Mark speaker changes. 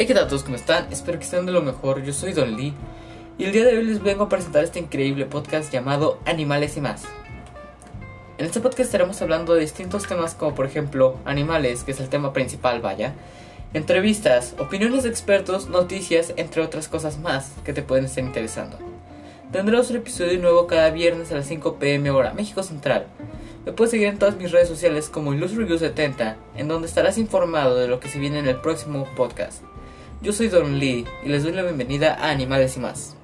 Speaker 1: Hey, ¿qué tal todos? ¿Cómo están? Espero que estén de lo mejor. Yo soy Don Lee y el día de hoy les vengo a presentar este increíble podcast llamado Animales y más. En este podcast estaremos hablando de distintos temas como por ejemplo animales, que es el tema principal, vaya, entrevistas, opiniones de expertos, noticias, entre otras cosas más que te pueden estar interesando. Tendremos un episodio nuevo cada viernes a las 5 pm hora México Central. Me puedes seguir en todas mis redes sociales como IllusReview70, en donde estarás informado de lo que se viene en el próximo podcast. Yo soy Don Lee y les doy la bienvenida a Animales y más.